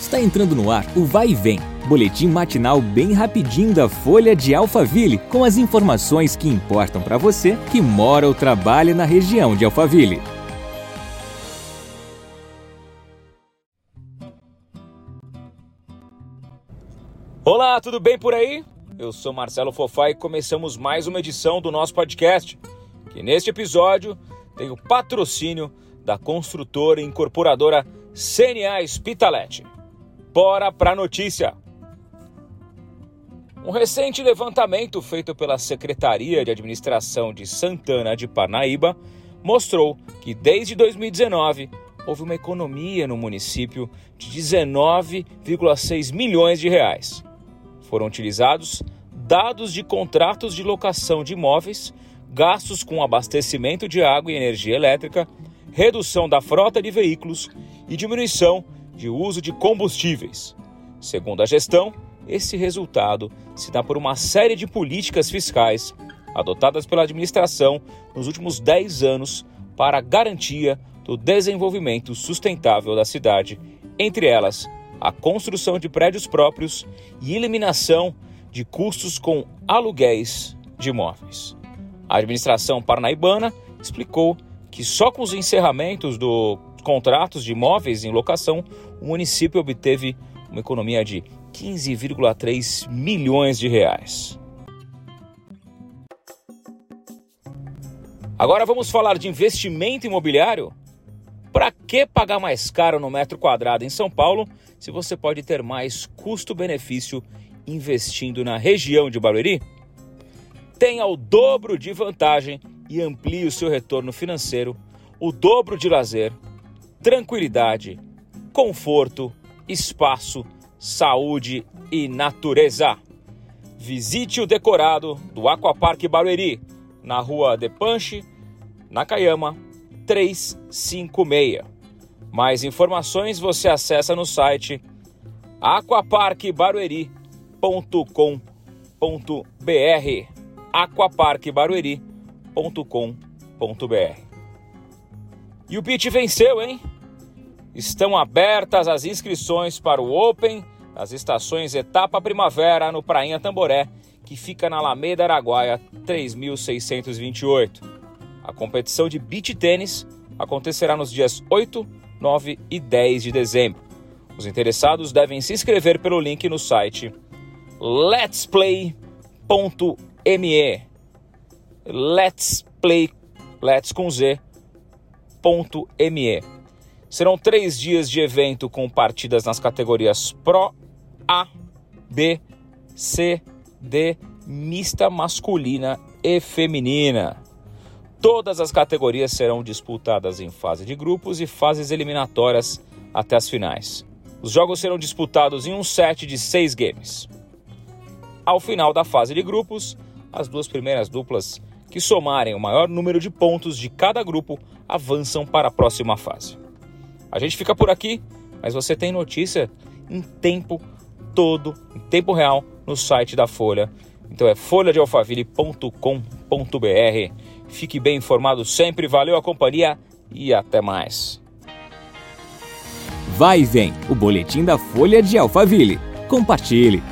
Está entrando no ar o Vai e Vem, boletim matinal bem rapidinho da Folha de Alphaville, com as informações que importam para você que mora ou trabalha na região de Alphaville. Olá, tudo bem por aí? Eu sou Marcelo Fofá e começamos mais uma edição do nosso podcast, que neste episódio tem o patrocínio da construtora e incorporadora CNA Spitalete. Bora pra notícia! Um recente levantamento feito pela Secretaria de Administração de Santana de Parnaíba mostrou que desde 2019 houve uma economia no município de 19,6 milhões de reais. Foram utilizados dados de contratos de locação de imóveis, gastos com abastecimento de água e energia elétrica, redução da frota de veículos e diminuição de uso de combustíveis. Segundo a gestão, esse resultado se dá por uma série de políticas fiscais adotadas pela administração nos últimos 10 anos para a garantia do desenvolvimento sustentável da cidade, entre elas a construção de prédios próprios e eliminação de custos com aluguéis de imóveis. A administração parnaibana explicou que só com os encerramentos do contratos de imóveis em locação, o município obteve uma economia de 15,3 milhões de reais. Agora vamos falar de investimento imobiliário? Para que pagar mais caro no metro quadrado em São Paulo se você pode ter mais custo-benefício investindo na região de Barueri? Tenha o dobro de vantagem e amplie o seu retorno financeiro, o dobro de lazer tranquilidade, conforto, espaço, saúde e natureza. Visite o decorado do Aquapark Barueri, na rua Depanche, Nakayama 356. Mais informações você acessa no site aquaparkbarueri.com.br aquaparkbarueri.com.br e o Pit venceu, hein? Estão abertas as inscrições para o Open das estações Etapa Primavera no Prainha Tamboré, que fica na Alameda Araguaia 3628. A competição de beach tênis acontecerá nos dias 8, 9 e 10 de dezembro. Os interessados devem se inscrever pelo link no site letsplay.me. Let's Play, Let's com Z, me. Serão três dias de evento com partidas nas categorias Pro, A, B, C, D, mista masculina e feminina. Todas as categorias serão disputadas em fase de grupos e fases eliminatórias até as finais. Os jogos serão disputados em um set de seis games. Ao final da fase de grupos, as duas primeiras duplas que somarem o maior número de pontos de cada grupo avançam para a próxima fase. A gente fica por aqui, mas você tem notícia em tempo todo, em tempo real, no site da Folha. Então é folhadealfaville.com.br. Fique bem informado sempre, valeu a companhia e até mais. Vai e vem, o boletim da Folha de Alphaville. Compartilhe.